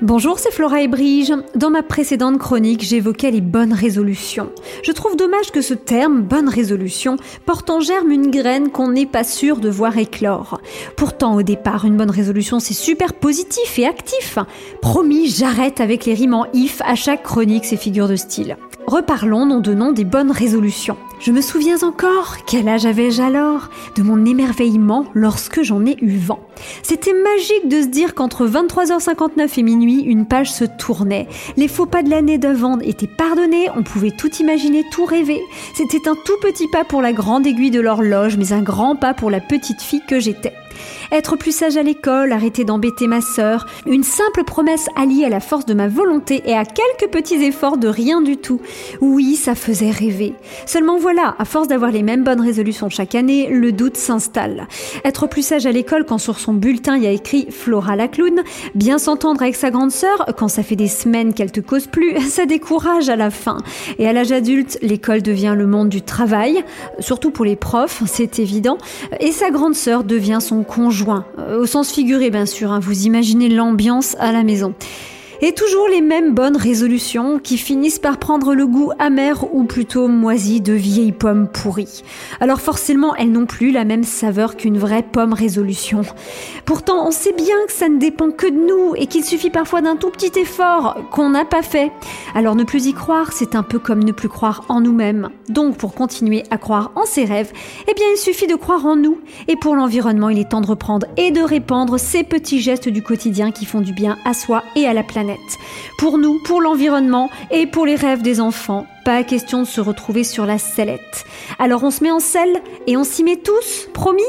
Bonjour, c'est Flora et Brige. Dans ma précédente chronique, j'évoquais les bonnes résolutions. Je trouve dommage que ce terme, bonne résolution, porte en germe une graine qu'on n'est pas sûr de voir éclore. Pourtant, au départ, une bonne résolution, c'est super positif et actif. Promis, j'arrête avec les rimes en if à chaque chronique, ces figures de style. Reparlons nom de nom des bonnes résolutions. Je me souviens encore, quel âge avais-je alors, de mon émerveillement lorsque j'en ai eu vent. C'était magique de se dire qu'entre 23h59 et minuit, une page se tournait. Les faux pas de l'année d'avant étaient pardonnés, on pouvait tout imaginer, tout rêver. C'était un tout petit pas pour la grande aiguille de l'horloge, mais un grand pas pour la petite fille que j'étais. Être plus sage à l'école, arrêter d'embêter ma sœur, une simple promesse alliée à la force de ma volonté et à quelques petits efforts de rien du tout. Oui, ça faisait rêver. Seulement voilà, à force d'avoir les mêmes bonnes résolutions chaque année, le doute s'installe. Être plus sage à l'école quand sur son bulletin il y a écrit Flora la clown, bien s'entendre avec sa grande sœur quand ça fait des semaines qu'elle te cause plus, ça décourage à la fin. Et à l'âge adulte, l'école devient le monde du travail, surtout pour les profs, c'est évident, et sa grande sœur devient son conjoint, euh, au sens figuré bien sûr, hein. vous imaginez l'ambiance à la maison. Et toujours les mêmes bonnes résolutions qui finissent par prendre le goût amer ou plutôt moisi de vieilles pommes pourries. Alors forcément, elles n'ont plus la même saveur qu'une vraie pomme résolution. Pourtant, on sait bien que ça ne dépend que de nous et qu'il suffit parfois d'un tout petit effort qu'on n'a pas fait. Alors ne plus y croire, c'est un peu comme ne plus croire en nous-mêmes. Donc pour continuer à croire en ses rêves, eh bien il suffit de croire en nous. Et pour l'environnement, il est temps de reprendre et de répandre ces petits gestes du quotidien qui font du bien à soi et à la Pour nous, pour l'environnement et pour les rêves des enfants, pas question de se retrouver sur la sellette. Alors on se met en selle et on s'y met tous, promis?